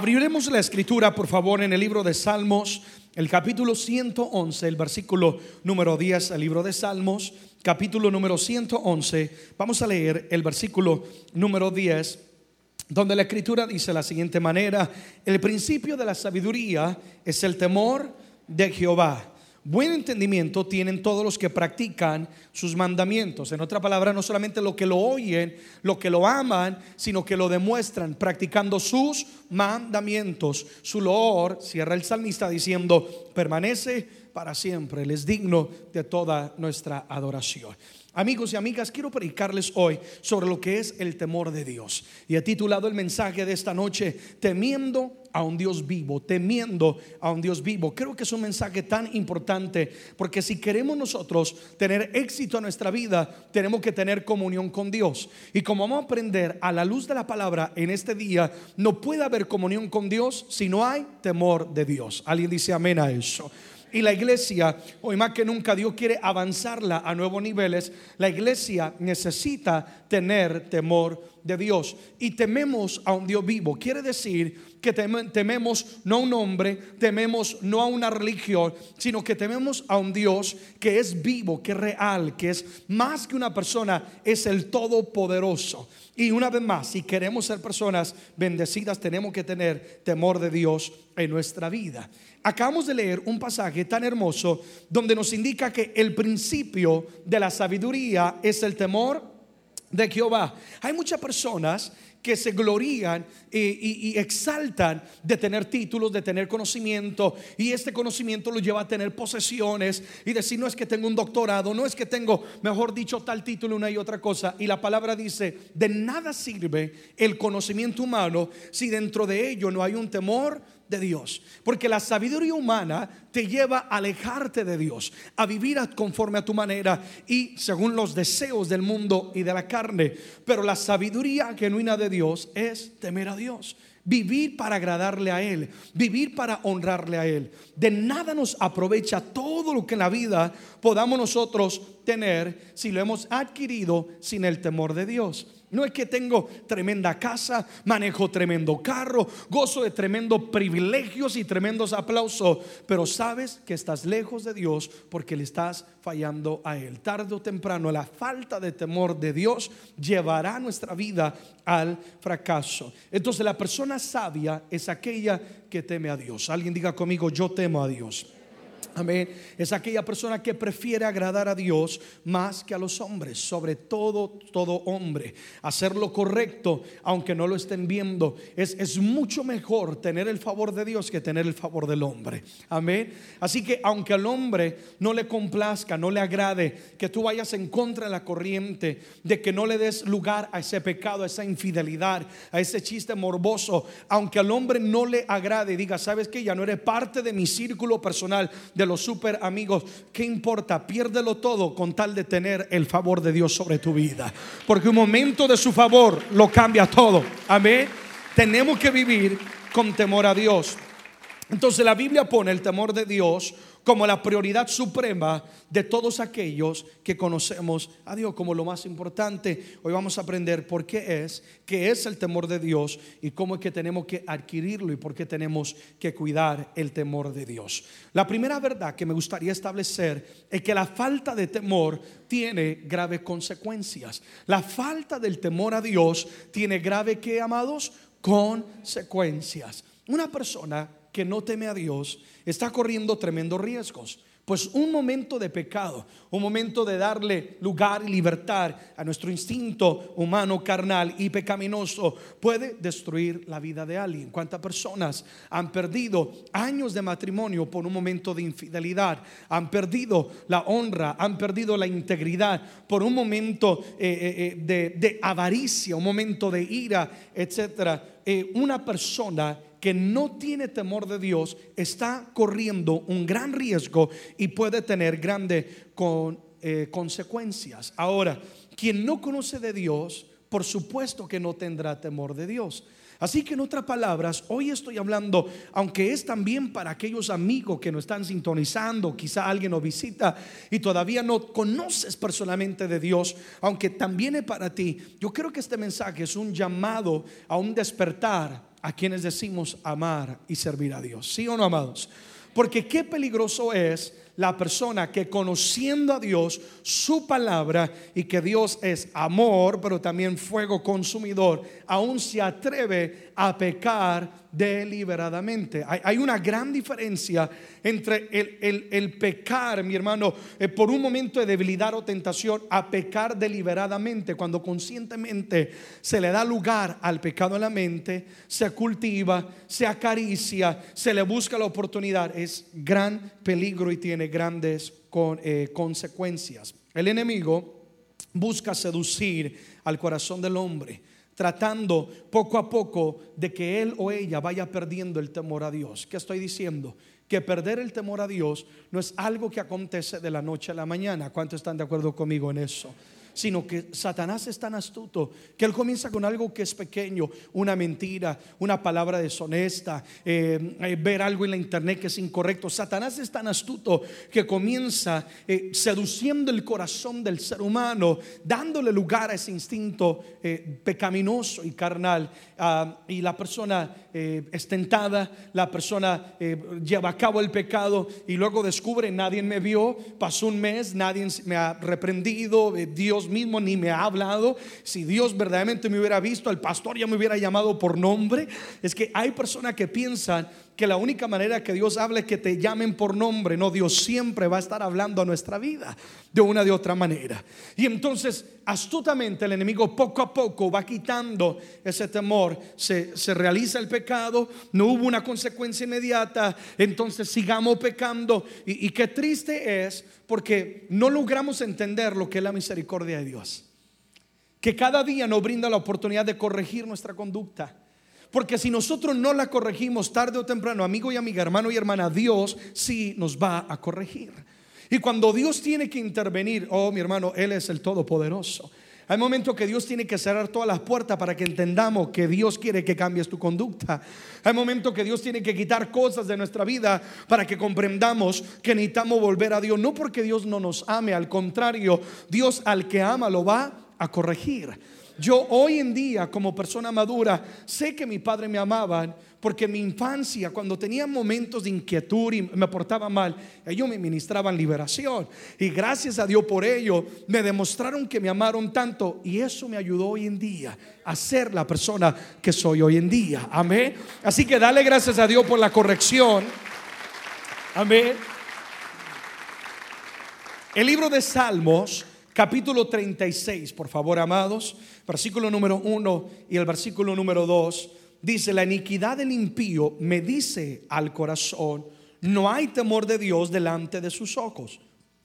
Abriremos la escritura, por favor, en el libro de Salmos, el capítulo 111, el versículo número 10, el libro de Salmos, capítulo número 111. Vamos a leer el versículo número 10, donde la escritura dice de la siguiente manera, el principio de la sabiduría es el temor de Jehová. Buen entendimiento tienen todos los que practican sus mandamientos. En otra palabra, no solamente lo que lo oyen, lo que lo aman, sino que lo demuestran practicando sus mandamientos. Su loor, cierra el salmista diciendo, permanece para siempre. Él es digno de toda nuestra adoración. Amigos y amigas, quiero predicarles hoy sobre lo que es el temor de Dios. Y he titulado el mensaje de esta noche, temiendo a un Dios vivo, temiendo a un Dios vivo. Creo que es un mensaje tan importante porque si queremos nosotros tener éxito en nuestra vida, tenemos que tener comunión con Dios. Y como vamos a aprender a la luz de la palabra en este día, no puede haber comunión con Dios si no hay temor de Dios. Alguien dice amén a eso. Y la iglesia, hoy más que nunca, Dios quiere avanzarla a nuevos niveles. La iglesia necesita tener temor de Dios. Y tememos a un Dios vivo. Quiere decir que tememos no a un hombre, tememos no a una religión, sino que tememos a un Dios que es vivo, que es real, que es más que una persona, es el Todopoderoso. Y una vez más, si queremos ser personas bendecidas, tenemos que tener temor de Dios en nuestra vida. Acabamos de leer un pasaje tan hermoso donde nos indica que el principio de la sabiduría es el temor de Jehová. Hay muchas personas que se glorían y, exaltan de tener títulos, de tener conocimiento, y este conocimiento lo lleva a tener posesiones y decir, no es que tengo un doctorado, no es que tengo, mejor dicho, tal título, una y otra cosa. Y la palabra dice, de nada sirve el conocimiento humano si dentro de ello no hay un temor de Dios. Porque la sabiduría humana te lleva a alejarte de Dios, a vivir conforme a tu manera y según los deseos del mundo y de la carne. Pero la sabiduría genuina de Dios es temer a Dios. Vivir para agradarle a Él, vivir para honrarle a Él. De nada nos aprovecha todo lo que en la vida podamos nosotros tener si lo hemos adquirido sin el temor de Dios. No es que tengo tremenda casa, manejo tremendo carro, gozo de tremendos privilegios y tremendos aplausos, pero sabes que estás lejos de Dios porque le estás fallando a Él. Tarde o temprano la falta de temor de Dios llevará nuestra vida al fracaso. Entonces la persona sabia es aquella que teme a Dios. Alguien diga conmigo, yo temo a Dios. Amén. Es aquella persona que prefiere agradar a Dios más que a los hombres, sobre todo todo hombre. Hacer lo correcto, aunque no lo estén viendo, es, es mucho mejor tener el favor de Dios que tener el favor del hombre. Amén. Así que aunque al hombre no le complazca, no le agrade, que tú vayas en contra de la corriente, de que no le des lugar a ese pecado, a esa infidelidad, a ese chiste morboso, aunque al hombre no le agrade, diga, sabes que ya no eres parte de mi círculo personal los super amigos, ¿qué importa? Piérdelo todo con tal de tener el favor de Dios sobre tu vida. Porque un momento de su favor lo cambia todo. Amén. Tenemos que vivir con temor a Dios. Entonces la Biblia pone el temor de Dios como la prioridad suprema de todos aquellos que conocemos a Dios como lo más importante. Hoy vamos a aprender por qué es, qué es el temor de Dios y cómo es que tenemos que adquirirlo y por qué tenemos que cuidar el temor de Dios. La primera verdad que me gustaría establecer es que la falta de temor tiene graves consecuencias. La falta del temor a Dios tiene grave, ¿qué, amados? Consecuencias. Una persona que no teme a Dios está corriendo tremendos riesgos. Pues un momento de pecado, un momento de darle lugar y libertad a nuestro instinto humano, carnal y pecaminoso, puede destruir la vida de alguien. ¿Cuántas personas han perdido años de matrimonio por un momento de infidelidad? Han perdido la honra, han perdido la integridad por un momento eh, eh, eh, de, avaricia, un momento de ira, etcétera. una persona que no tiene temor de Dios está corriendo un gran riesgo y puede tener grandes eh, consecuencias. Ahora, quien no conoce de Dios, por supuesto que no tendrá temor de Dios. Así que en otras palabras, hoy estoy hablando, aunque es también para aquellos amigos que nos están sintonizando, quizá alguien nos visita y todavía no conoces personalmente de Dios, aunque también es para ti, yo creo que este mensaje es un llamado a un despertar a quienes decimos amar y servir a Dios. ¿Sí o no, amados? Porque qué peligroso es la persona que conociendo a Dios, su palabra y que Dios es amor, pero también fuego consumidor, aún se atreve a pecar deliberadamente. Hay, una gran diferencia entre el, pecar, mi hermano, eh, por un momento de debilidad o tentación, a pecar deliberadamente, cuando conscientemente se le da lugar al pecado en la mente, se cultiva, se acaricia, se le busca la oportunidad. Es gran peligro y tiene grandes eh, consecuencias. El enemigo busca seducir al corazón del hombre tratando poco a poco de que él o ella vaya perdiendo el temor a Dios. ¿Qué estoy diciendo? Que perder el temor a Dios no es algo que acontece de la noche a la mañana. ¿Cuántos están de acuerdo conmigo en eso? Sino que Satanás es tan astuto que él comienza con algo que es pequeño, una mentira, una palabra deshonesta, eh, eh, ver algo en la internet que es incorrecto. Satanás es tan astuto que comienza eh, seduciendo el corazón del ser humano, dándole lugar a ese instinto pecaminoso y carnal. Ah, y la persona es tentada, la persona lleva a cabo el pecado y luego descubre, nadie me vio, pasó un mes, nadie me ha reprendido, Dios mismo ni me ha hablado. Si Dios verdaderamente me hubiera visto, el pastor ya me hubiera llamado por nombre. Es que hay personas que piensan que la única manera que Dios hable es que te llamen por nombre. No, Dios siempre va a estar hablando a nuestra vida de una de otra manera. Y entonces, astutamente, el enemigo poco a poco va quitando ese temor. Se, realiza el pecado, no hubo una consecuencia inmediata, entonces sigamos pecando. Y, y qué triste es porque no logramos entender lo que es la misericordia de Dios. Que cada día nos brinda la oportunidad de corregir nuestra conducta porque si nosotros no la corregimos tarde o temprano, amigo y amiga, hermano y hermana, Dios sí nos va a corregir. Y cuando Dios tiene que intervenir, oh mi hermano, Él es el Todopoderoso. Hay momentos que Dios tiene que cerrar todas las puertas para que entendamos que Dios quiere que cambies tu conducta. Hay momentos que Dios tiene que quitar cosas de nuestra vida para que comprendamos que necesitamos volver a Dios. No porque Dios no nos ame, al contrario, Dios al que ama lo va a corregir. Yo hoy en día como persona madura sé que mi padre me amaban porque en mi infancia cuando tenía momentos de inquietud y me portaba mal, ellos me ministraban liberación y gracias a Dios por ello me demostraron que me amaron tanto y eso me ayudó hoy en día a ser la persona que soy hoy en día. Amén. Así que dale gracias a Dios por la corrección. Amén. El libro de Salmos capítulo 36, por favor, amados, versículo número 1 y el versículo número 2, dice, la iniquidad del impío me dice al corazón, no hay temor de Dios delante de sus ojos.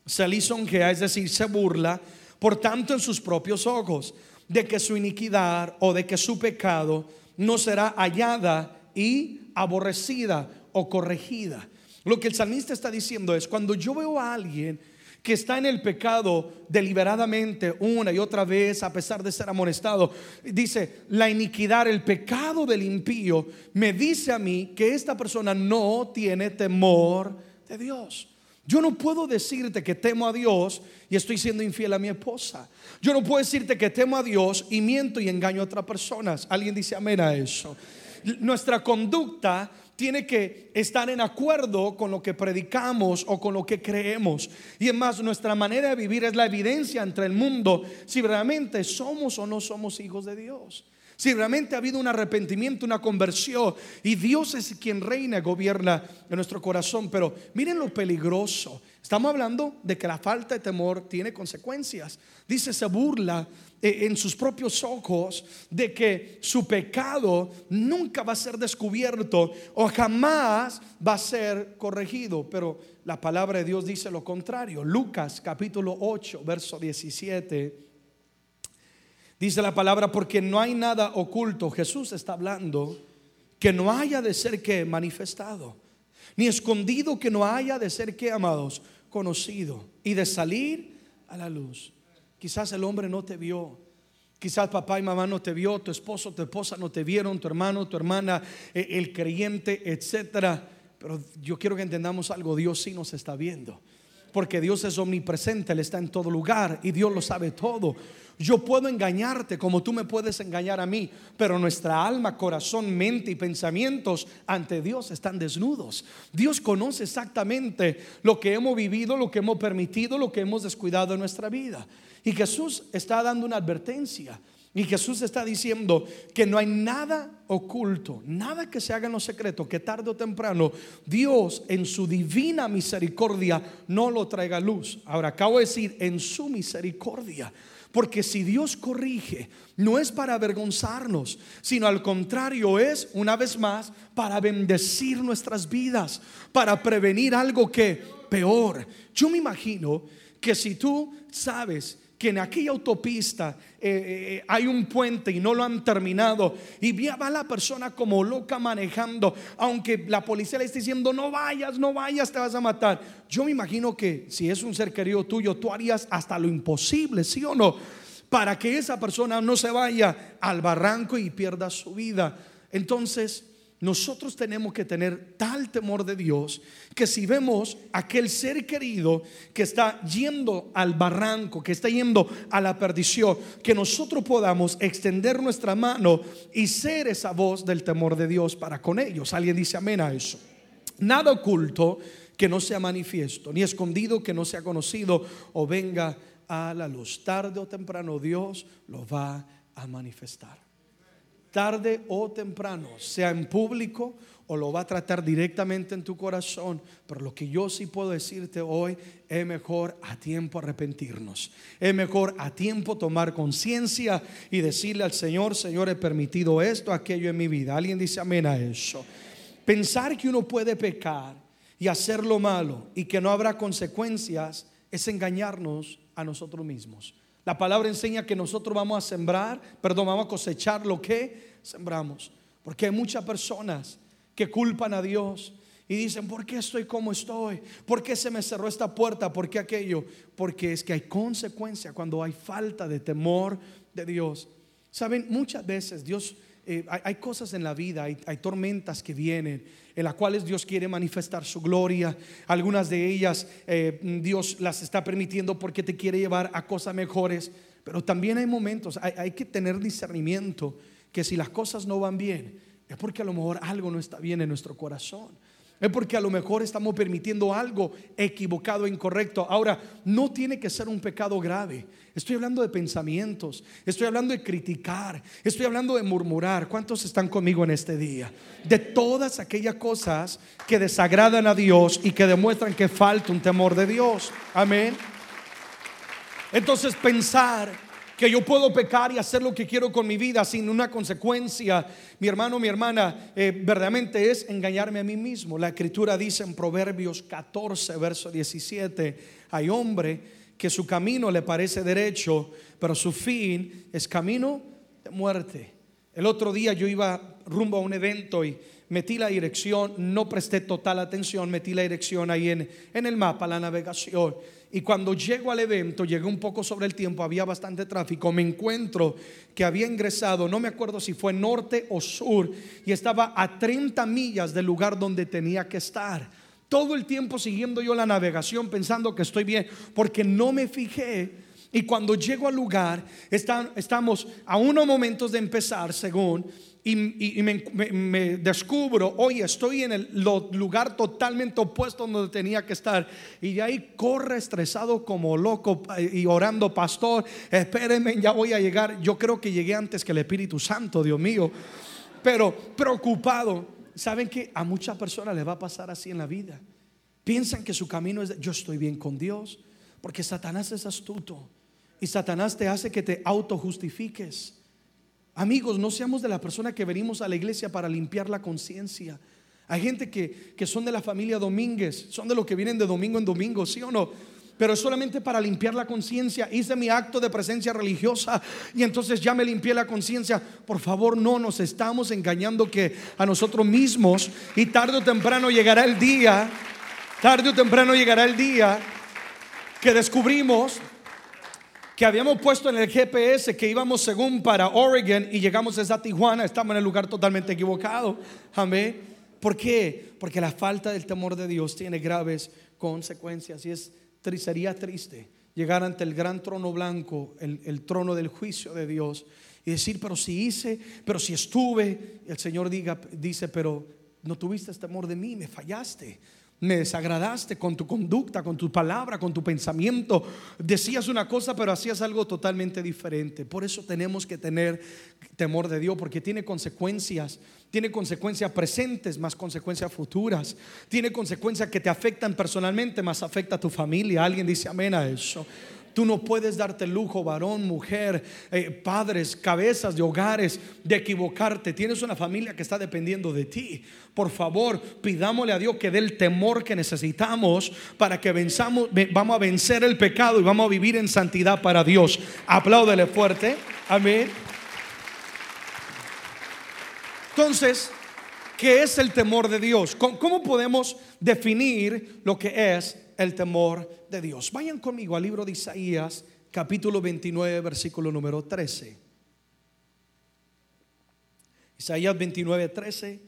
Se lisonjea, es decir, se burla, por tanto en sus propios ojos, de que su iniquidad o de que su pecado no será hallada y aborrecida o corregida. Lo que el salmista está diciendo es, cuando yo veo a alguien, que está en el pecado deliberadamente una y otra vez a pesar de ser amonestado. Dice, la iniquidad, el pecado del impío me dice a mí que esta persona no tiene temor de Dios. Yo no puedo decirte que temo a Dios y estoy siendo infiel a mi esposa. Yo no puedo decirte que temo a Dios y miento y engaño a otras personas. Alguien dice amén a eso. Nuestra conducta tiene que estar en acuerdo con lo que predicamos o con lo que creemos. Y es más, nuestra manera de vivir es la evidencia entre el mundo si realmente somos o no somos hijos de Dios. Si realmente ha habido un arrepentimiento, una conversión y Dios es quien reina, gobierna en nuestro corazón. Pero miren lo peligroso. Estamos hablando de que la falta de temor tiene consecuencias. Dice, se burla eh, en sus propios ojos de que su pecado nunca va a ser descubierto o jamás va a ser corregido. Pero la palabra de Dios dice lo contrario. Lucas capítulo 8, verso 17. Dice la palabra, porque no hay nada oculto. Jesús está hablando que no haya de ser que manifestado, ni escondido que no haya de ser que, amados, conocido y de salir a la luz. Quizás el hombre no te vio, Quizás papá y mamá no te vio, tu esposo, tu esposa no te vieron, tu hermano, tu hermana, eh, el creyente, etcétera. Pero yo quiero que entendamos algo, Dios sí nos está viendo. Porque Dios es omnipresente, Él está en todo lugar y Dios lo sabe todo. Yo puedo engañarte como tú me puedes engañar a mí, pero nuestra alma, corazón, mente y pensamientos ante Dios están desnudos. Dios conoce exactamente lo que hemos vivido, lo que hemos permitido, lo que hemos descuidado en nuestra vida. Y Jesús está dando una advertencia. Y Jesús está diciendo que no hay nada oculto, nada que se haga en lo secreto, que tarde o temprano Dios en su divina misericordia no lo traiga a luz. Ahora acabo de decir en su misericordia. Porque si Dios corrige, no es para avergonzarnos, sino al contrario es, una vez más, para bendecir nuestras vidas, para prevenir algo que peor. Yo me imagino que si tú sabes que en aquella autopista eh, eh, hay un puente y no lo han terminado y va la persona como loca manejando, aunque la policía le esté diciendo no vayas, no vayas, te vas a matar. Yo me imagino que si es un ser querido tuyo, tú harías hasta lo imposible, ¿sí o no? Para que esa persona no se vaya al barranco y pierda su vida. Entonces, nosotros tenemos que tener tal temor de Dios que si vemos aquel ser querido que está yendo al barranco, que está yendo a la perdición, que nosotros podamos extender nuestra mano y ser esa voz del temor de Dios para con ellos. Alguien dice amén a eso. Nada oculto que no sea manifiesto, ni escondido que no sea conocido o venga a la luz. Tarde o temprano Dios lo va a manifestar tarde o temprano, sea en público o lo va a tratar directamente en tu corazón. Pero lo que yo sí puedo decirte hoy es mejor a tiempo arrepentirnos. Es mejor a tiempo tomar conciencia y decirle al Señor, Señor, he permitido esto, aquello en mi vida. Alguien dice amén a eso. Pensar que uno puede pecar y hacer lo malo y que no habrá consecuencias es engañarnos a nosotros mismos. La palabra enseña que nosotros vamos a sembrar, perdón, vamos a cosechar lo que sembramos. Porque hay muchas personas que culpan a Dios y dicen, ¿por qué estoy como estoy? ¿Por qué se me cerró esta puerta? ¿Por qué aquello? Porque es que hay consecuencia cuando hay falta de temor de Dios. Saben, muchas veces Dios, eh, hay, cosas en la vida, hay, tormentas que vienen en las cuales Dios quiere manifestar su gloria. Algunas de ellas eh, Dios las está permitiendo porque te quiere llevar a cosas mejores. Pero también hay momentos, hay, hay que tener discernimiento que si las cosas no van bien, es porque a lo mejor algo no está bien en nuestro corazón. Es porque a lo mejor estamos permitiendo algo equivocado, incorrecto. Ahora, no tiene que ser un pecado grave. Estoy hablando de pensamientos, estoy hablando de criticar, estoy hablando de murmurar. ¿Cuántos están conmigo en este día? De todas aquellas cosas que desagradan a Dios y que demuestran que falta un temor de Dios. Amén. Entonces pensar que yo puedo pecar y hacer lo que quiero con mi vida sin una consecuencia, mi hermano, mi hermana, eh, verdaderamente es engañarme a mí mismo. La escritura dice en Proverbios 14, verso 17, hay hombre que su camino le parece derecho, pero su fin es camino de muerte. El otro día yo iba rumbo a un evento y metí la dirección, no presté total atención, metí la dirección ahí en, en el mapa, la navegación. Y cuando llego al evento, llegué un poco sobre el tiempo, había bastante tráfico, me encuentro que había ingresado, no me acuerdo si fue norte o sur, y estaba a 30 millas del lugar donde tenía que estar. Todo el tiempo siguiendo yo la navegación pensando que estoy bien, porque no me fijé. Y cuando llego al lugar, estamos a unos momentos de empezar, según, y, me, descubro, oye, estoy en el lugar totalmente opuesto donde tenía que estar. Y de ahí corre estresado como loco y orando, pastor, espérenme, ya voy a llegar. Yo creo que llegué antes que el Espíritu Santo, Dios mío. Pero preocupado, ¿saben que a muchas personas les va a pasar así en la vida? Piensan que su camino es, yo estoy bien con Dios, porque Satanás es astuto. Y Satanás te hace que te autojustifiques. Amigos, no seamos de la persona que venimos a la iglesia para limpiar la conciencia. Hay gente que, que, son de la familia Domínguez, son de los que vienen de domingo en domingo, ¿sí o no? Pero es solamente para limpiar la conciencia. Hice mi acto de presencia religiosa y entonces ya me limpié la conciencia. Por favor, no nos estamos engañando que a nosotros mismos y tarde o temprano llegará el día, tarde o temprano llegará el día que descubrimos que habíamos puesto en el GPS que íbamos según para Oregon y llegamos a Tijuana, estamos en el lugar totalmente equivocado. Amén. ¿Por qué? Porque la falta del temor de Dios tiene graves consecuencias y es sería triste llegar ante el gran trono blanco, el, trono del juicio de Dios y decir, pero si hice, pero si estuve, el Señor diga, dice, pero no tuviste temor de mí, me fallaste. Me desagradaste con tu conducta, con tu palabra, con tu pensamiento. Decías una cosa, pero hacías algo totalmente diferente. Por eso tenemos que tener temor de Dios, porque tiene consecuencias. Tiene consecuencias presentes, más consecuencias futuras. Tiene consecuencias que te afectan personalmente, más afecta a tu familia. Alguien dice amén a eso. Tú no puedes darte lujo, varón, mujer, eh, padres, cabezas de hogares, de equivocarte. Tienes una familia que está dependiendo de ti. Por favor, pidámosle a Dios que dé el temor que necesitamos para que venzamos, vamos a vencer el pecado y vamos a vivir en santidad para Dios. Apláudele fuerte. Amén. Entonces, ¿qué es el temor de Dios? ¿Cómo podemos definir lo que es el temor Dios. Vayan conmigo al libro de Isaías, capítulo 29, versículo número 13. Isaías 29, 13.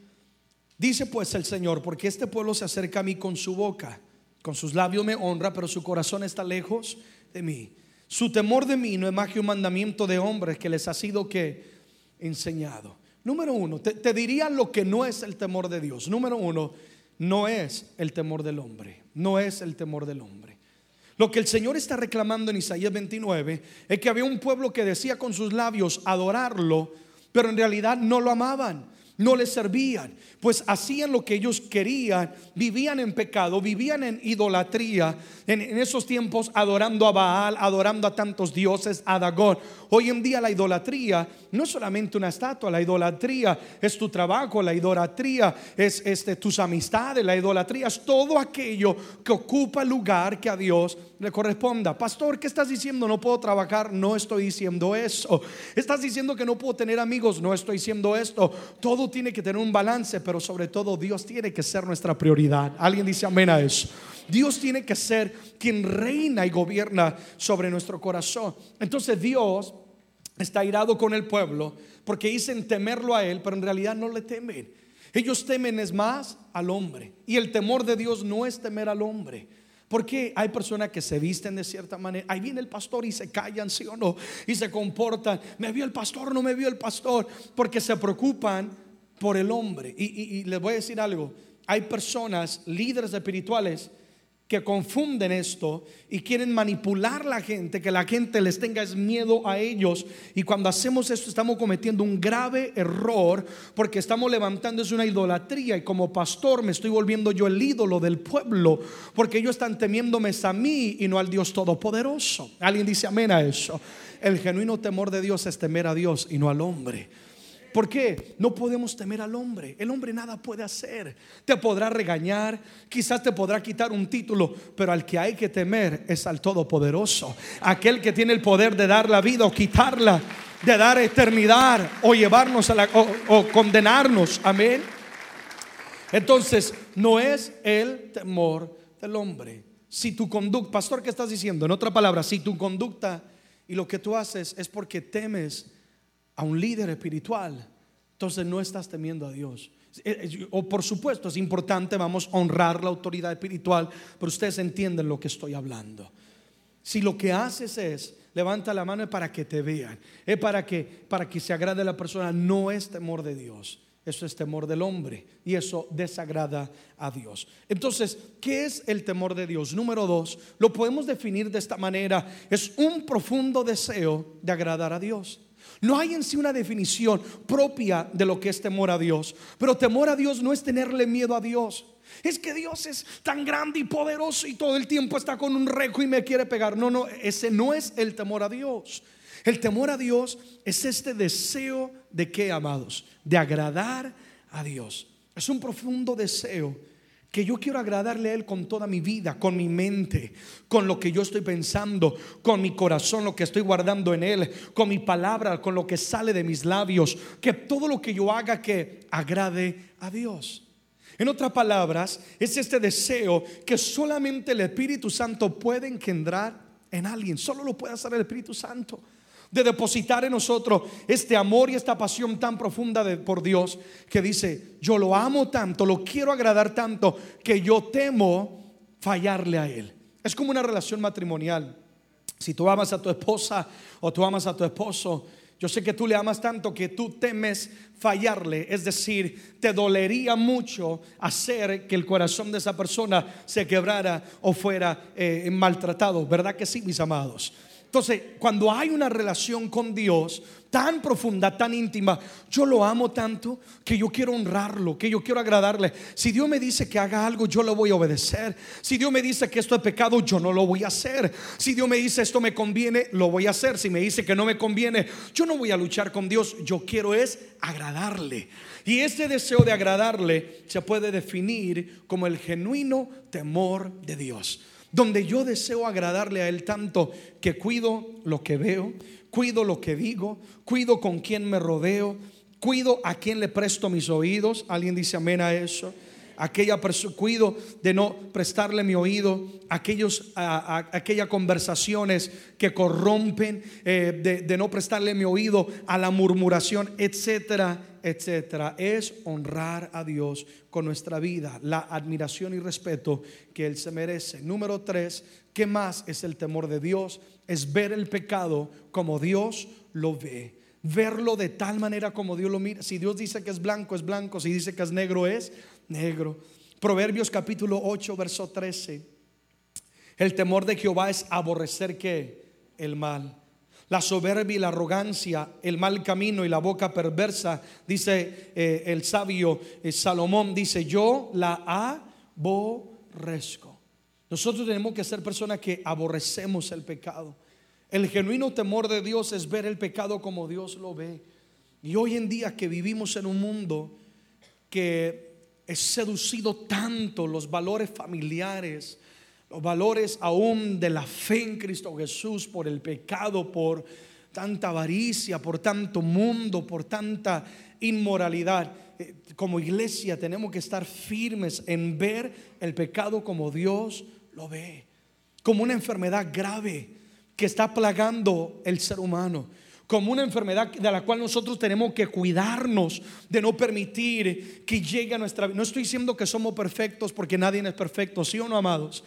Dice pues el Señor, porque este pueblo se acerca a mí con su boca, con sus labios me honra, pero su corazón está lejos de mí. Su temor de mí no es más que un mandamiento de hombres que les ha sido que enseñado. Número uno, te diría lo que no es el temor de Dios. Número uno, no es el temor del hombre, no es el temor del hombre. Lo que el Señor está reclamando en Isaías 29 es que había un pueblo que decía con sus labios adorarlo, pero en realidad no lo amaban no les servían, pues hacían lo que ellos querían, vivían en pecado, vivían en idolatría, en, esos tiempos adorando a Baal, adorando a tantos dioses, a Dagón. Hoy en día la idolatría no es solamente una estatua, la idolatría es tu trabajo, la idolatría es este, tus amistades, la idolatría es todo aquello que ocupa lugar que a Dios le corresponda. Pastor, ¿qué estás diciendo? No puedo trabajar, no estoy diciendo eso. Estás diciendo que no puedo tener amigos, no estoy diciendo esto. Todo tiene que tener un balance, pero sobre todo Dios tiene que ser nuestra prioridad. Alguien dice amén a eso. Dios tiene que ser quien reina y gobierna sobre nuestro corazón. Entonces Dios está irado con el pueblo porque dicen temerlo a Él, pero en realidad no le temen. Ellos temen es más al hombre. Y el temor de Dios no es temer al hombre. Porque hay personas que se visten de cierta manera. Ahí viene el pastor y se callan, sí o no. Y se comportan. ¿Me vio el pastor? ¿No me vio el pastor? Porque se preocupan por el hombre. Y, les voy a decir algo. Hay personas, líderes espirituales, que confunden esto y quieren manipular la gente, que la gente les tenga miedo a ellos. Y cuando hacemos esto estamos cometiendo un grave error porque estamos levantando es una idolatría y como pastor me estoy volviendo yo el ídolo del pueblo porque ellos están temiéndome a mí y no al Dios Todopoderoso. Alguien dice amén a eso. El genuino temor de Dios es temer a Dios y no al hombre. ¿Por qué? No podemos temer al hombre. El hombre nada puede hacer. Te podrá regañar, quizás te podrá quitar un título, pero al que hay que temer es al Todopoderoso. Aquel que tiene el poder de dar la vida o quitarla, de dar eternidad o llevarnos a la, o, condenarnos. Amén. Entonces, no es el temor del hombre. Si tu conducta, pastor, ¿qué estás diciendo? En otra palabra, si tu conducta y lo que tú haces es porque temes a un líder espiritual, entonces no estás temiendo a Dios. O por supuesto es importante, vamos a honrar la autoridad espiritual, pero ustedes entienden lo que estoy hablando. Si lo que haces es levanta la mano para que te vean, es para que para que se agrade a la persona, no es temor de Dios. Eso es temor del hombre y eso desagrada a Dios. Entonces, ¿qué es el temor de Dios? Número dos, lo podemos definir de esta manera. Es un profundo deseo de agradar a Dios. No hay en sí una definición propia de lo que es temor a Dios. Pero temor a Dios no es tenerle miedo a Dios. Es que Dios es tan grande y poderoso y todo el tiempo está con un rejo y me quiere pegar. No, no, ese no es el temor a Dios. El temor a Dios es este deseo de qué, amados? De agradar a Dios. Es un profundo deseo que yo quiero agradarle a Él con toda mi vida, con mi mente, con lo que yo estoy pensando, con mi corazón, lo que estoy guardando en Él, con mi palabra, con lo que sale de mis labios, que todo lo que yo haga que agrade a Dios. En otras palabras, es este deseo que solamente el Espíritu Santo puede engendrar en alguien. Solo lo puede hacer el Espíritu Santo. De depositar en nosotros este amor y esta pasión tan profunda de, por Dios que dice, yo lo amo tanto, lo quiero agradar tanto, que yo temo fallarle a Él. Es como una relación matrimonial. Si tú amas a tu esposa o tú amas a tu esposo, yo sé que tú le amas tanto que tú temes fallarle, es decir, te dolería mucho hacer que el corazón de esa persona se quebrara o fuera eh, maltratado, ¿verdad que sí, mis amados? Entonces, cuando hay una relación con Dios tan profunda, tan íntima, yo lo amo tanto que yo quiero honrarlo, que yo quiero agradarle. Si Dios me dice que haga algo, yo lo voy a obedecer. Si Dios me dice que esto es pecado, yo no lo voy a hacer. Si Dios me dice esto me conviene, lo voy a hacer. Si me dice que no me conviene, yo no voy a luchar con Dios. Yo quiero es agradarle. Y ese deseo de agradarle se puede definir como el genuino temor de Dios donde yo deseo agradarle a Él tanto que cuido lo que veo, cuido lo que digo, cuido con quién me rodeo, cuido a quién le presto mis oídos. ¿Alguien dice amén a eso? Aquella cuido de no prestarle mi oído aquellos, aquellas conversaciones que corrompen, eh, de, de no prestarle mi oído a la murmuración, etcétera, etcétera, es honrar a Dios con nuestra vida, la admiración y respeto que Él se merece. Número tres, ¿qué más es el temor de Dios? Es ver el pecado como Dios lo ve. Verlo de tal manera como Dios lo mira. Si Dios dice que es blanco, es blanco. Si dice que es negro, es negro. Proverbios capítulo 8, verso 13. El temor de Jehová es aborrecer que el mal la soberbia y la arrogancia, el mal camino y la boca perversa, dice eh, el sabio eh, Salomón, dice, yo la aborrezco. Nosotros tenemos que ser personas que aborrecemos el pecado. El genuino temor de Dios es ver el pecado como Dios lo ve. Y hoy en día que vivimos en un mundo que es seducido tanto los valores familiares, los valores aún de la fe en Cristo Jesús por el pecado, por tanta avaricia, por tanto mundo, por tanta inmoralidad. Eh, como iglesia tenemos que estar firmes en ver el pecado como Dios lo ve, como una enfermedad grave que está plagando el ser humano como una enfermedad de la cual nosotros tenemos que cuidarnos de no permitir que llegue a nuestra vida. No estoy diciendo que somos perfectos porque nadie es perfecto, sí o no, amados.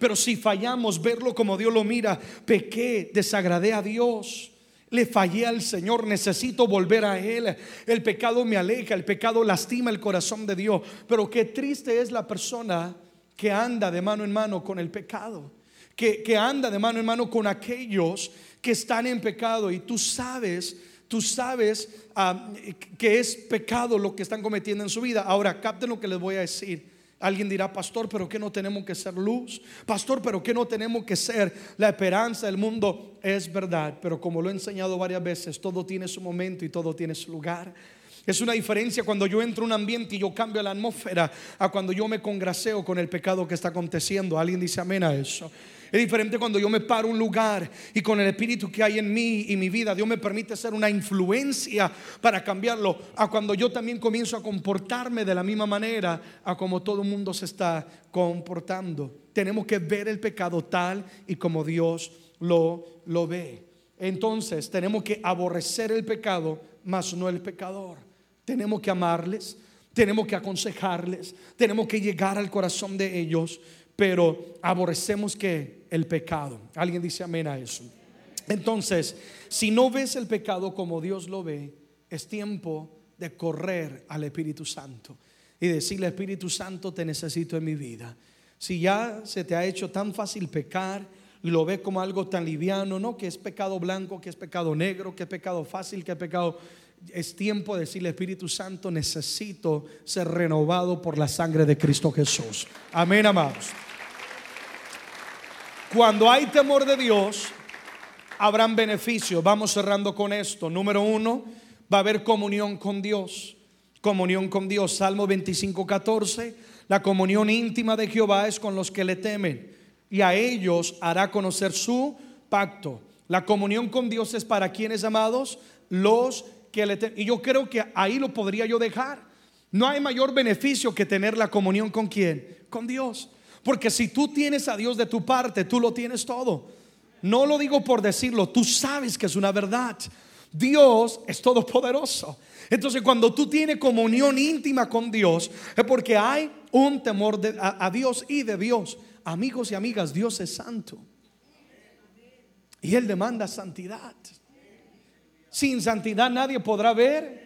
Pero si fallamos, verlo como Dios lo mira, pequé, desagradé a Dios. Le fallé al Señor, necesito volver a Él. El pecado me aleja, el pecado lastima el corazón de Dios. Pero qué triste es la persona que anda de mano en mano con el pecado, que, anda de mano en mano con aquellos que están en pecado y tú sabes tú sabes ah, que es pecado lo que están cometiendo en su vida. Ahora, capten lo que les voy a decir. Alguien dirá, pastor, pero que no tenemos que ser luz. Pastor, pero que no tenemos que ser la esperanza del mundo. Es verdad, pero como lo he enseñado varias veces, todo tiene su momento y todo tiene su lugar. Es una diferencia cuando yo entro a un ambiente y yo cambio la atmósfera a cuando yo me congraseo con el pecado que está aconteciendo. Alguien dice amén a eso. Es diferente cuando yo me paro un lugar y con el espíritu que hay en mí y mi vida, Dios me permite ser una influencia para cambiarlo, a cuando yo también comienzo a comportarme de la misma manera a como todo el mundo se está comportando. Tenemos que ver el pecado tal y como Dios lo, lo ve. Entonces tenemos que aborrecer el pecado, mas no el pecador. Tenemos que amarles, tenemos que aconsejarles, tenemos que llegar al corazón de ellos, pero aborrecemos que el pecado. Alguien dice amén a eso. Entonces, si no ves el pecado como Dios lo ve, es tiempo de correr al Espíritu Santo y decirle, Espíritu Santo, te necesito en mi vida. Si ya se te ha hecho tan fácil pecar y lo ves como algo tan liviano, no que es pecado blanco, que es pecado negro, que es pecado fácil, que es pecado es tiempo de decirle, Espíritu Santo, necesito ser renovado por la sangre de Cristo Jesús. Amén, amados. Cuando hay temor de Dios, habrán beneficios. Vamos cerrando con esto. Número uno, va a haber comunión con Dios. Comunión con Dios. Salmo 25, 14. La comunión íntima de Jehová es con los que le temen y a ellos hará conocer su pacto. La comunión con Dios es para quienes amados, los que le temen. Y yo creo que ahí lo podría yo dejar. No hay mayor beneficio que tener la comunión con quién? Con Dios. Porque si tú tienes a Dios de tu parte, tú lo tienes todo. No lo digo por decirlo, tú sabes que es una verdad. Dios es todopoderoso. Entonces cuando tú tienes comunión íntima con Dios es porque hay un temor a, a Dios y de Dios. Amigos y amigas, Dios es santo. Y Él demanda santidad. Sin santidad nadie podrá ver.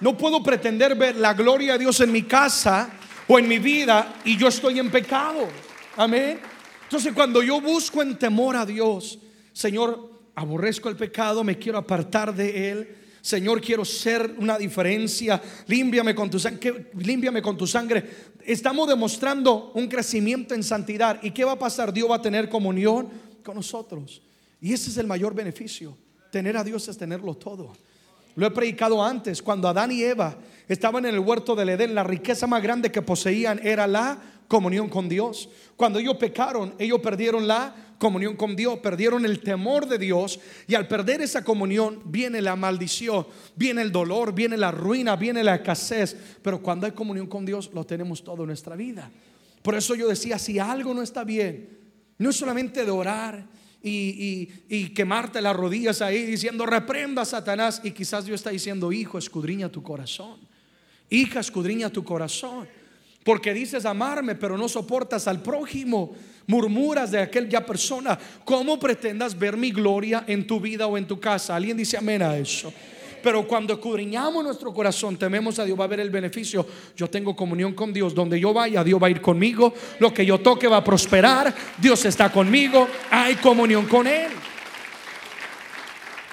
No puedo pretender ver la gloria de Dios en mi casa o en mi vida y yo estoy en pecado. Amén. Entonces cuando yo busco en temor a Dios, Señor, aborrezco el pecado, me quiero apartar de él. Señor, quiero ser una diferencia. Límpiame con tu sangre. Estamos demostrando un crecimiento en santidad. ¿Y qué va a pasar? Dios va a tener comunión con nosotros. Y ese es el mayor beneficio. Tener a Dios es tenerlo todo. Lo he predicado antes. Cuando Adán y Eva estaban en el huerto del Edén, la riqueza más grande que poseían era la comunión con Dios. Cuando ellos pecaron, ellos perdieron la comunión con Dios, perdieron el temor de Dios y al perder esa comunión viene la maldición, viene el dolor, viene la ruina, viene la escasez. Pero cuando hay comunión con Dios, lo tenemos todo en nuestra vida. Por eso yo decía, si algo no está bien, no es solamente de orar y, y quemarte las rodillas ahí diciendo, reprenda a Satanás. Y quizás Dios está diciendo, hijo, escudriña tu corazón. Hija, escudriña tu corazón. Porque dices amarme, pero no soportas al prójimo. Murmuras de aquella persona. ¿Cómo pretendas ver mi gloria en tu vida o en tu casa? Alguien dice amén a eso. Pero cuando escudriñamos nuestro corazón, tememos a Dios, va a ver el beneficio. Yo tengo comunión con Dios. Donde yo vaya, Dios va a ir conmigo. Lo que yo toque va a prosperar. Dios está conmigo. Hay comunión con Él.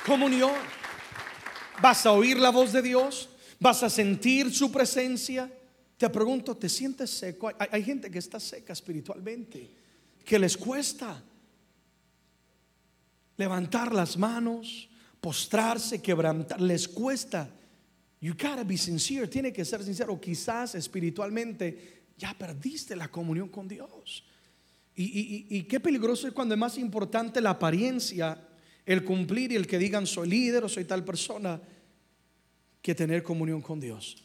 Comunión. Vas a oír la voz de Dios. Vas a sentir su presencia. Te pregunto, ¿te sientes seco? Hay, gente que está seca espiritualmente, que les cuesta levantar las manos, postrarse, quebrantar, les cuesta. You gotta be sincere, tiene que ser sincero. Quizás espiritualmente ya perdiste la comunión con Dios. Y, y, qué peligroso es cuando es más importante la apariencia, el cumplir y el que digan soy líder o soy tal persona, que tener comunión con Dios.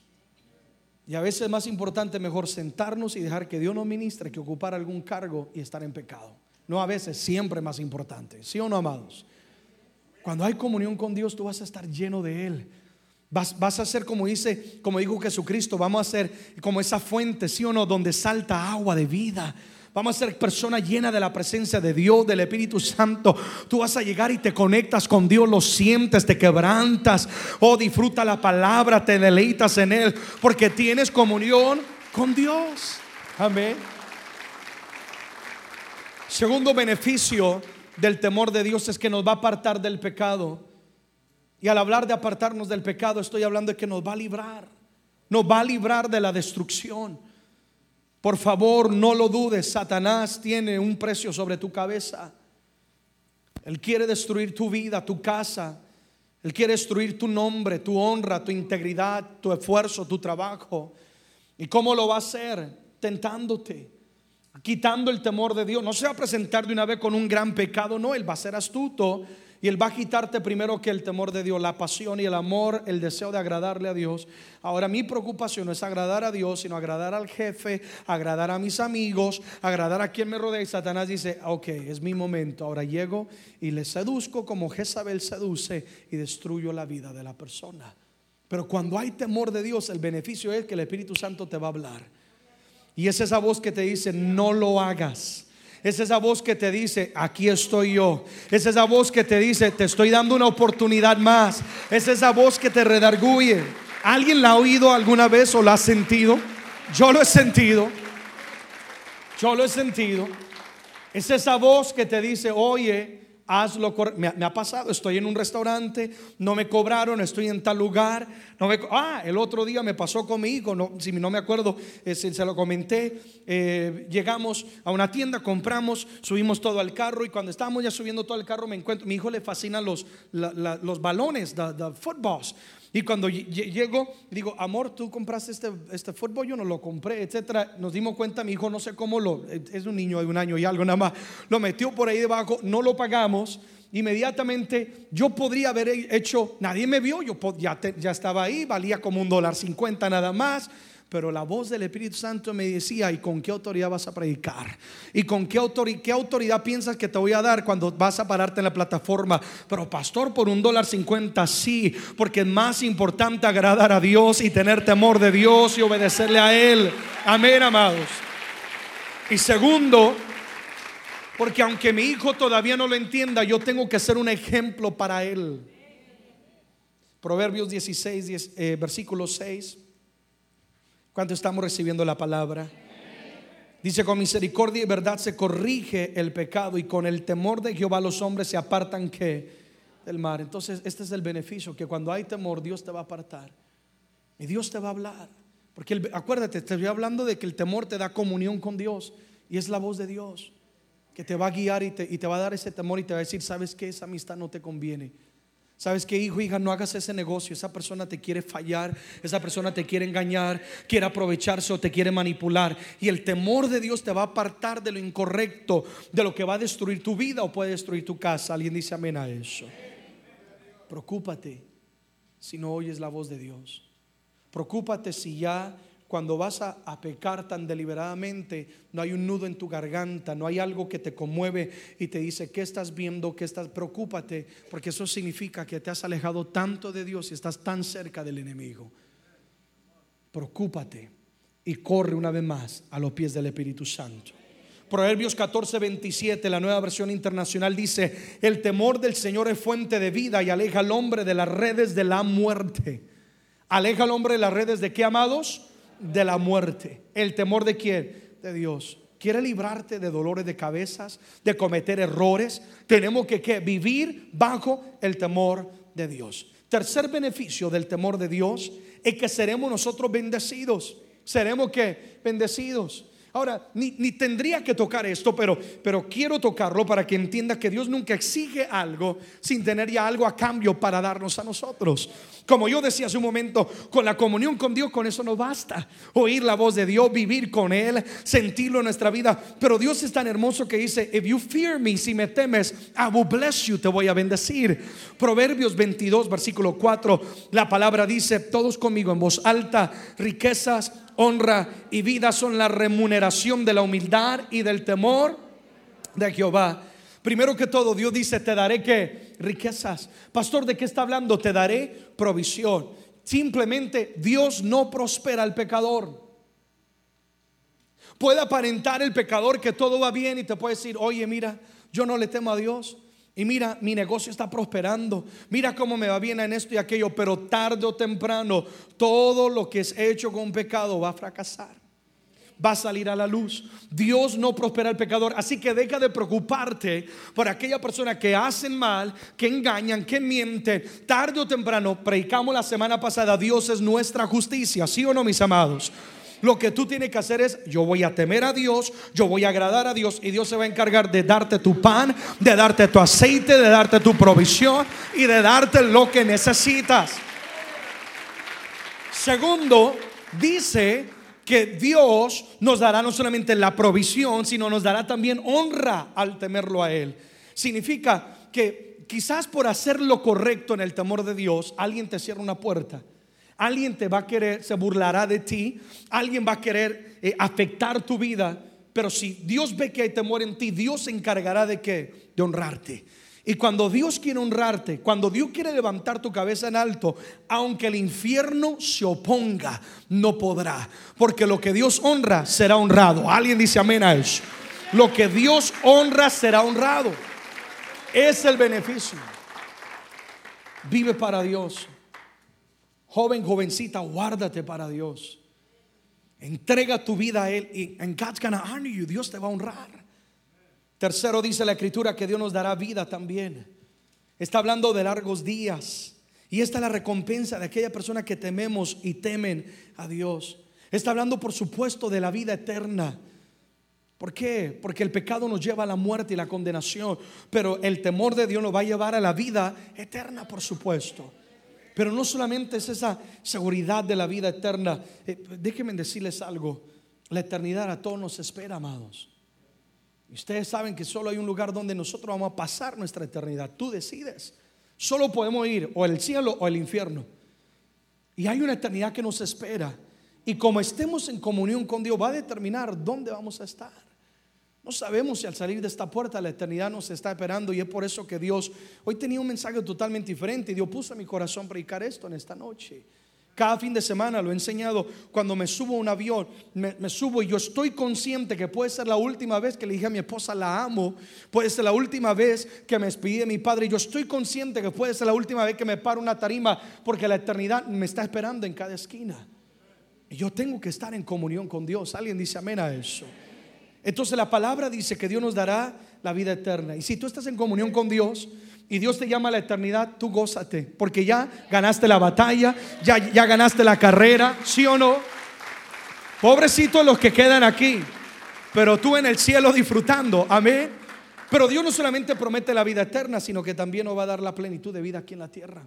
Y a veces es más importante mejor sentarnos y dejar que Dios nos ministre que ocupar algún cargo y estar en pecado. No a veces, siempre más importante. ¿Sí o no, amados? Cuando hay comunión con Dios, tú vas a estar lleno de Él. Vas, vas, a ser como dice, como dijo Jesucristo, vamos a ser como esa fuente, sí o no, donde salta agua de vida. Vamos a ser personas llenas de la presencia de Dios, del Espíritu Santo. Tú vas a llegar y te conectas con Dios, lo sientes, te quebrantas. Oh, disfruta la palabra, te deleitas en Él, porque tienes comunión con Dios. Amén. Segundo beneficio del temor de Dios es que nos va a apartar del pecado. Y al hablar de apartarnos del pecado, estoy hablando de que nos va a librar. Nos va a librar de la destrucción. Por favor, no lo dudes, Satanás tiene un precio sobre tu cabeza. Él quiere destruir tu vida, tu casa. Él quiere destruir tu nombre, tu honra, tu integridad, tu esfuerzo, tu trabajo. ¿Y cómo lo va a hacer? Tentándote, quitando el temor de Dios. No se va a presentar de una vez con un gran pecado, no, Él va a ser astuto y Él va a quitarte primero que el temor de Dios, la pasión y el amor, el deseo de agradarle a Dios. Ahora mi preocupación no es agradar a Dios, sino agradar al jefe, agradar a mis amigos, agradar a quien me rodea. Y Satanás dice, ok, es mi momento. Ahora llego y le seduzco como Jezabel seduce y destruyo la vida de la persona. Pero cuando hay temor de Dios, el beneficio es que el Espíritu Santo te va a hablar. Y es esa voz que te dice, no lo hagas. Es esa voz que te dice, aquí estoy yo. Es esa voz que te dice, te estoy dando una oportunidad más. Es esa voz que te redarguye. ¿Alguien la ha oído alguna vez o la ha sentido? Yo lo he sentido. Yo lo he sentido. Es esa voz que te dice, oye, hazlo me, me, ha pasado, estoy en un restaurante, no me cobraron, estoy en tal lugar. No me, ah, el otro día me pasó con mi hijo, no, si no me acuerdo, eh, se lo comenté. Eh, llegamos a una tienda, compramos, subimos todo al carro y cuando estábamos ya subiendo todo el carro, me encuentro, mi hijo le fascinan los, los balones, de the footballs. Y cuando llego, digo, amor, tú compraste este, este fútbol, yo no lo compré, etcétera. Nos dimos cuenta, mi hijo no sé cómo lo, es un niño de un año y algo nada más, lo metió por ahí debajo, no lo pagamos. Inmediatamente yo podría haber hecho, nadie me vio, yo ya, ya estaba ahí, valía como un dólar cincuenta nada más. Pero la voz del Espíritu Santo me decía, ¿y con qué autoridad vas a predicar? ¿Y con qué, autoridad, qué autoridad piensas que te voy a dar cuando vas a pararte en la plataforma? Pero pastor, por un dólar cincuenta, sí, porque es más importante agradar a Dios y tener temor de Dios y obedecerle a Él. Amén, amados. Y segundo, porque aunque mi hijo todavía no lo entienda, yo tengo que ser un ejemplo para él. Proverbios 16, eh, versículo 6. ¿Cuánto estamos recibiendo la palabra? Dice, con misericordia y verdad se corrige el pecado y con el temor de Jehová los hombres se apartan que del mar. Entonces, este es el beneficio, que cuando hay temor Dios te va a apartar y Dios te va a hablar. Porque acuérdate, te estoy hablando de que el temor te da comunión con Dios y es la voz de Dios que te va a guiar y te, y te va a dar ese temor y te va a decir, sabes que esa amistad no te conviene. Sabes que hijo, hija, no hagas ese negocio. Esa persona te quiere fallar, esa persona te quiere engañar, quiere aprovecharse o te quiere manipular. Y el temor de Dios te va a apartar de lo incorrecto, de lo que va a destruir tu vida o puede destruir tu casa. Alguien dice amén a eso. Preocúpate si no oyes la voz de Dios. Preocúpate si ya cuando vas a, pecar tan deliberadamente, no hay un nudo en tu garganta, no hay algo que te conmueve y te dice, ¿qué estás viendo? ¿Qué estás? Preocúpate, porque eso significa que te has alejado tanto de Dios y estás tan cerca del enemigo. Preocúpate y corre una vez más a los pies del Espíritu Santo. Proverbios 14, 27, la nueva versión internacional dice, el temor del Señor es fuente de vida y aleja al hombre de las redes de la muerte. Aleja al hombre de las redes de qué, amados? De la muerte. ¿El temor de quién? De Dios. Quiere librarte de dolores de cabezas, de cometer errores. Tenemos que, vivir bajo el temor de Dios. Tercer beneficio del temor de Dios es que seremos nosotros bendecidos. Seremos que bendecidos. Ahora, ni, tendría que tocar esto, pero, pero quiero tocarlo para que entienda que Dios nunca exige algo sin tener ya algo a cambio para darnos a nosotros. Como yo decía hace un momento, con la comunión con Dios, con eso no basta. Oír la voz de Dios, vivir con Él, sentirlo en nuestra vida. Pero Dios es tan hermoso que dice, if you fear me, si me temes, I will bless you, te voy a bendecir. Proverbios 22, versículo 4, la palabra dice, todos conmigo en voz alta, riquezas honra y vida son la remuneración de la humildad y del temor de Jehová. Primero que todo, Dios dice, te daré que riquezas. Pastor, ¿de qué está hablando? Te daré provisión. Simplemente Dios no prospera al pecador. Puede aparentar el pecador que todo va bien y te puede decir, oye, mira, yo no le temo a Dios. Y mira, mi negocio está prosperando. Mira cómo me va bien en esto y aquello. Pero tarde o temprano, todo lo que es hecho con pecado va a fracasar. Va a salir a la luz. Dios no prospera al pecador. Así que deja de preocuparte por aquella persona que hacen mal, que engañan, que miente. Tarde o temprano, predicamos la semana pasada, Dios es nuestra justicia. ¿Sí o no, mis amados? Lo que tú tienes que hacer es, yo voy a temer a Dios, yo voy a agradar a Dios y Dios se va a encargar de darte tu pan, de darte tu aceite, de darte tu provisión y de darte lo que necesitas. Segundo, dice que Dios nos dará no solamente la provisión, sino nos dará también honra al temerlo a Él. Significa que quizás por hacer lo correcto en el temor de Dios, alguien te cierra una puerta alguien te va a querer, se burlará de ti, alguien va a querer eh, afectar tu vida, pero si Dios ve que hay temor en ti, Dios se encargará de qué? De honrarte. Y cuando Dios quiere honrarte, cuando Dios quiere levantar tu cabeza en alto, aunque el infierno se oponga, no podrá. Porque lo que Dios honra será honrado. Alguien dice amén a eso. Lo que Dios honra será honrado. Es el beneficio. Vive para Dios. Joven, jovencita, guárdate para Dios. Entrega tu vida a Él y and God's gonna honor you. Dios te va a honrar. Tercero dice la escritura que Dios nos dará vida también. Está hablando de largos días. Y esta es la recompensa de aquella persona que tememos y temen a Dios. Está hablando, por supuesto, de la vida eterna. ¿Por qué? Porque el pecado nos lleva a la muerte y la condenación. Pero el temor de Dios nos va a llevar a la vida eterna, por supuesto. Pero no solamente es esa seguridad de la vida eterna. Eh, déjenme decirles algo. La eternidad a todos nos espera, amados. Ustedes saben que solo hay un lugar donde nosotros vamos a pasar nuestra eternidad. Tú decides. Solo podemos ir o al cielo o al infierno. Y hay una eternidad que nos espera. Y como estemos en comunión con Dios, va a determinar dónde vamos a estar. No sabemos si al salir de esta puerta la eternidad nos está esperando y es por eso que Dios, hoy tenía un mensaje totalmente diferente y Dios puso en mi corazón predicar esto en esta noche. Cada fin de semana lo he enseñado. Cuando me subo a un avión, me, subo y yo estoy consciente que puede ser la última vez que le dije a mi esposa la amo. Puede ser la última vez que me despedí de mi padre. Yo estoy consciente que puede ser la última vez que me paro una tarima porque la eternidad me está esperando en cada esquina. Y yo tengo que estar en comunión con Dios. Alguien dice amén a eso. Entonces la palabra dice que Dios nos dará la vida eterna. Y si tú estás en comunión con Dios, y Dios te llama a la eternidad, tú gózate, porque ya ganaste la batalla, ya, ya ganaste la carrera, ¿sí o no? Pobrecitos los que quedan aquí, pero tú en el cielo disfrutando, amén. Pero Dios no solamente promete la vida eterna, sino que también nos va a dar la plenitud de vida aquí en la tierra.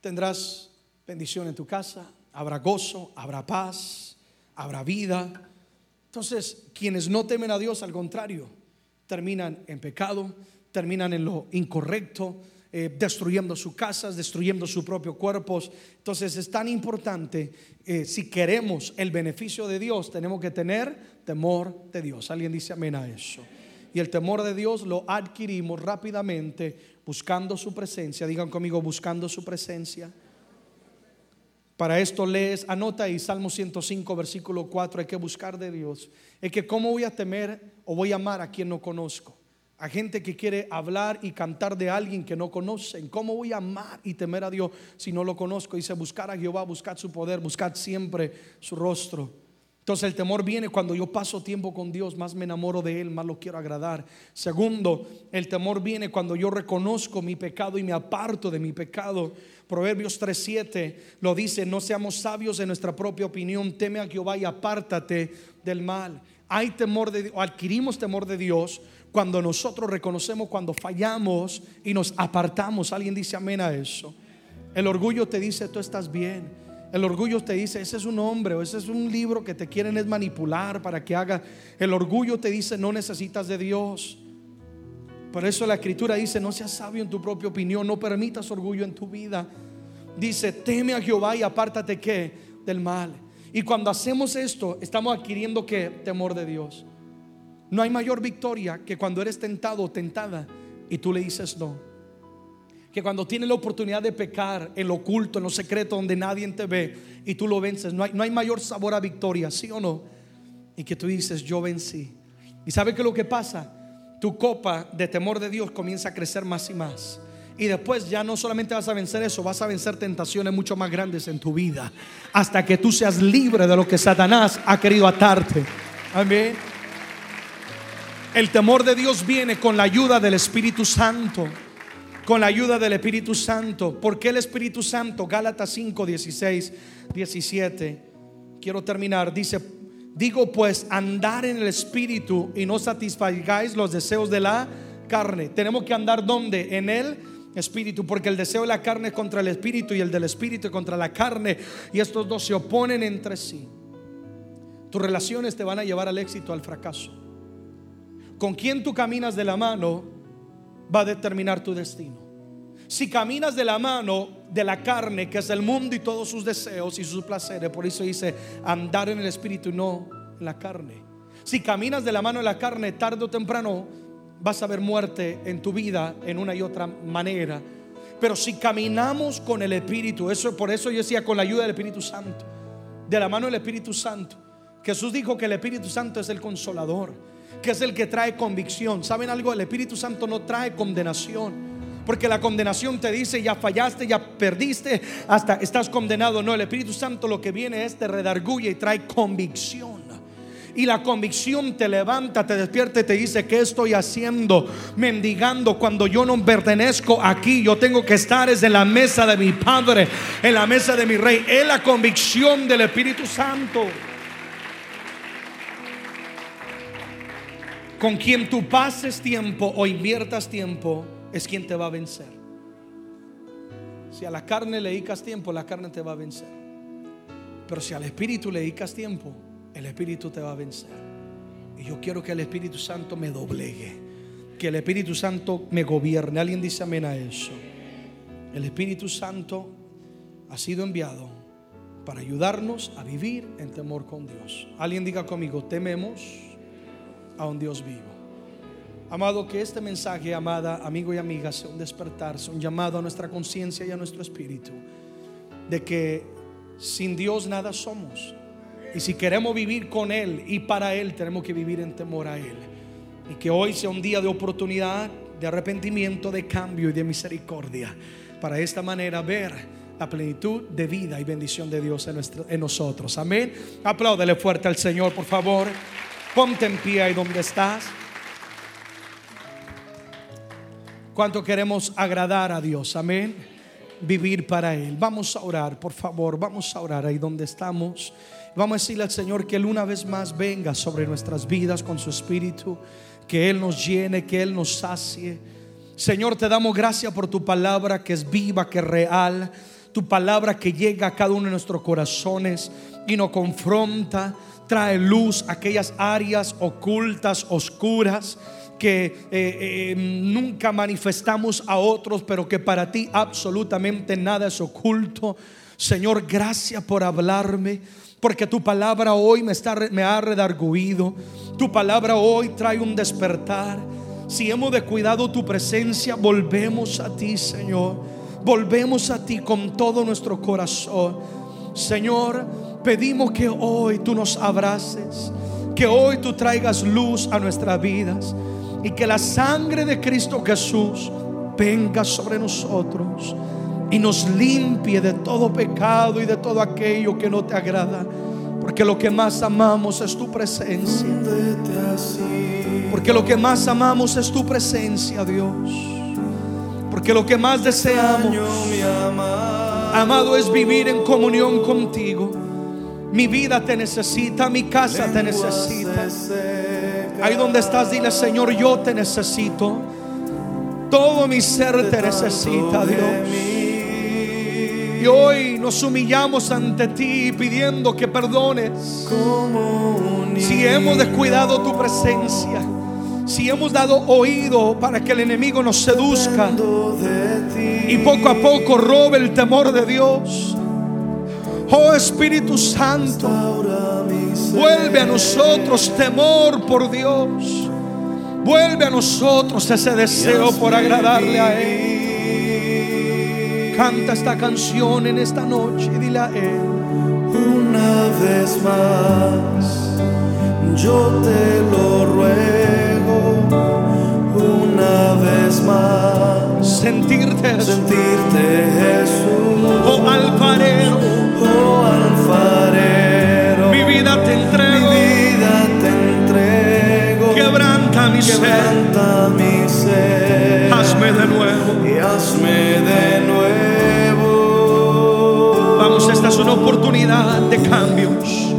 Tendrás bendición en tu casa, habrá gozo, habrá paz, habrá vida. Entonces, quienes no temen a Dios, al contrario, terminan en pecado, terminan en lo incorrecto, eh, destruyendo sus casas, destruyendo sus propios cuerpos. Entonces es tan importante, eh, si queremos el beneficio de Dios, tenemos que tener temor de Dios. Alguien dice amén a eso. Y el temor de Dios lo adquirimos rápidamente buscando su presencia. Digan conmigo, buscando su presencia. Para esto lees, anota ahí Salmo 105, versículo 4, hay que buscar de Dios. Es que cómo voy a temer o voy a amar a quien no conozco a gente que quiere hablar y cantar de alguien que no conocen. ¿Cómo voy a amar y temer a Dios si no lo conozco? Dice, buscar a Jehová, buscar su poder, buscar siempre su rostro. Entonces el temor viene cuando yo paso tiempo con Dios, más me enamoro de Él, más lo quiero agradar. Segundo, el temor viene cuando yo reconozco mi pecado y me aparto de mi pecado. Proverbios 3:7 lo dice, no seamos sabios en nuestra propia opinión, teme a Jehová y apártate del mal. Hay temor de adquirimos temor de Dios cuando nosotros reconocemos cuando fallamos y nos apartamos. Alguien dice amén a eso. El orgullo te dice, tú estás bien. El orgullo te dice, ese es un hombre o ese es un libro que te quieren manipular para que haga. El orgullo te dice, no necesitas de Dios. Por eso la escritura dice, no seas sabio en tu propia opinión, no permitas orgullo en tu vida. Dice, teme a Jehová y apártate que del mal. Y cuando hacemos esto, estamos adquiriendo que temor de Dios. No hay mayor victoria que cuando eres tentado o tentada y tú le dices no. Que cuando tienes la oportunidad de pecar en lo oculto, en lo secreto, donde nadie te ve y tú lo vences. No hay, no hay mayor sabor a victoria, ¿sí o no? Y que tú dices, yo vencí. ¿Y sabe qué lo que pasa? Tu copa de temor de Dios comienza a crecer más y más. Y después ya no solamente vas a vencer eso, vas a vencer tentaciones mucho más grandes en tu vida. Hasta que tú seas libre de lo que Satanás ha querido atarte. Amén. El temor de Dios viene con la ayuda del Espíritu Santo. Con la ayuda del Espíritu Santo. ¿Por qué el Espíritu Santo? Gálatas 5, 16, 17. Quiero terminar. Dice, digo pues, andar en el Espíritu y no satisfagáis los deseos de la carne. Tenemos que andar donde? En el espíritu, porque el deseo de la carne es contra el espíritu y el del espíritu contra la carne, y estos dos se oponen entre sí. Tus relaciones te van a llevar al éxito, al fracaso con quien tú caminas de la mano va a determinar tu destino. Si caminas de la mano de la carne, que es el mundo y todos sus deseos y sus placeres, por eso dice andar en el espíritu y no en la carne. Si caminas de la mano de la carne, tarde o temprano vas a ver muerte en tu vida en una y otra manera. Pero si caminamos con el Espíritu, eso por eso yo decía con la ayuda del Espíritu Santo, de la mano del Espíritu Santo. Jesús dijo que el Espíritu Santo es el consolador que es el que trae convicción. ¿Saben algo? El Espíritu Santo no trae condenación. Porque la condenación te dice, ya fallaste, ya perdiste, hasta estás condenado. No, el Espíritu Santo lo que viene es te redarguye y trae convicción. Y la convicción te levanta, te despierta y te dice, ¿qué estoy haciendo? Mendigando cuando yo no pertenezco aquí. Yo tengo que estar es en la mesa de mi Padre, en la mesa de mi Rey. Es la convicción del Espíritu Santo. Con quien tú pases tiempo o inviertas tiempo es quien te va a vencer. Si a la carne le dedicas tiempo, la carne te va a vencer. Pero si al Espíritu le dedicas tiempo, el Espíritu te va a vencer. Y yo quiero que el Espíritu Santo me doblegue. Que el Espíritu Santo me gobierne. Alguien dice amén a eso. El Espíritu Santo ha sido enviado para ayudarnos a vivir en temor con Dios. Alguien diga conmigo, tememos a un Dios vivo. Amado, que este mensaje, amada, amigo y amiga, sea un despertar, sea un llamado a nuestra conciencia y a nuestro espíritu, de que sin Dios nada somos. Y si queremos vivir con Él y para Él, tenemos que vivir en temor a Él. Y que hoy sea un día de oportunidad, de arrepentimiento, de cambio y de misericordia. Para esta manera ver la plenitud de vida y bendición de Dios en, nuestro, en nosotros. Amén. Apláudele fuerte al Señor, por favor. Ponte en pie ahí donde estás. ¿Cuánto queremos agradar a Dios? Amén. Vivir para Él. Vamos a orar, por favor. Vamos a orar ahí donde estamos. Vamos a decirle al Señor que Él una vez más venga sobre nuestras vidas con su espíritu. Que Él nos llene, que Él nos sacie. Señor, te damos gracias por tu palabra que es viva, que es real. Tu palabra que llega a cada uno de nuestros corazones y nos confronta, trae luz a aquellas áreas ocultas, oscuras que eh, eh, nunca manifestamos a otros, pero que para ti absolutamente nada es oculto. Señor, gracias por hablarme, porque tu palabra hoy me, está, me ha redarguido. Tu palabra hoy trae un despertar. Si hemos descuidado tu presencia, volvemos a ti, Señor. Volvemos a ti con todo nuestro corazón. Señor, pedimos que hoy tú nos abraces, que hoy tú traigas luz a nuestras vidas y que la sangre de Cristo Jesús venga sobre nosotros y nos limpie de todo pecado y de todo aquello que no te agrada. Porque lo que más amamos es tu presencia. Porque lo que más amamos es tu presencia, Dios. Porque lo que más deseamos, amado, es vivir en comunión contigo. Mi vida te necesita, mi casa te necesita. Ahí donde estás, dile, Señor, yo te necesito. Todo mi ser te necesita, Dios. Y hoy nos humillamos ante ti pidiendo que perdones si hemos descuidado tu presencia, si hemos dado oído para que el enemigo nos seduzca y poco a poco robe el temor de Dios. Oh Espíritu Santo, vuelve a nosotros temor por Dios. Vuelve a nosotros ese deseo por agradarle a Él. Canta esta canción en esta noche y dile a Él. Una vez más, yo te lo ruego. Una vez más, Sentirte, sentirte Jesús, oportunidad de cambios.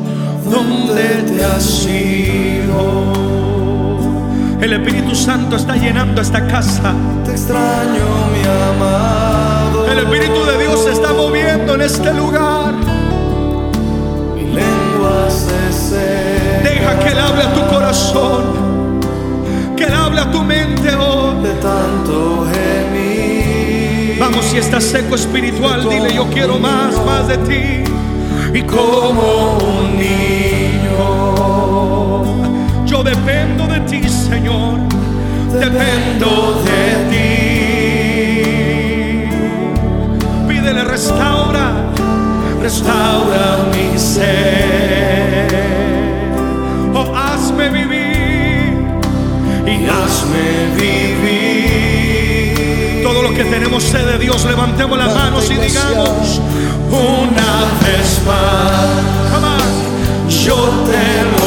¿Dónde te has ido? El Espíritu Santo está llenando esta casa. Te extraño, mi amado. El Espíritu de Dios se está moviendo en este lugar. Mi lengua se seca Deja que Él hable a tu corazón. Que Él hable a tu mente hoy. de tanto gemir. Vamos, si estás seco espiritual, dile yo quiero más, más de ti. Y como un niño, yo dependo de ti, Señor. Dependo de ti. Pídele restaura, restaura mi ser. Oh, hazme vivir y hazme vivir. Todo lo que tenemos sed de Dios, levantemos las manos y digamos una vez más. Yo te lo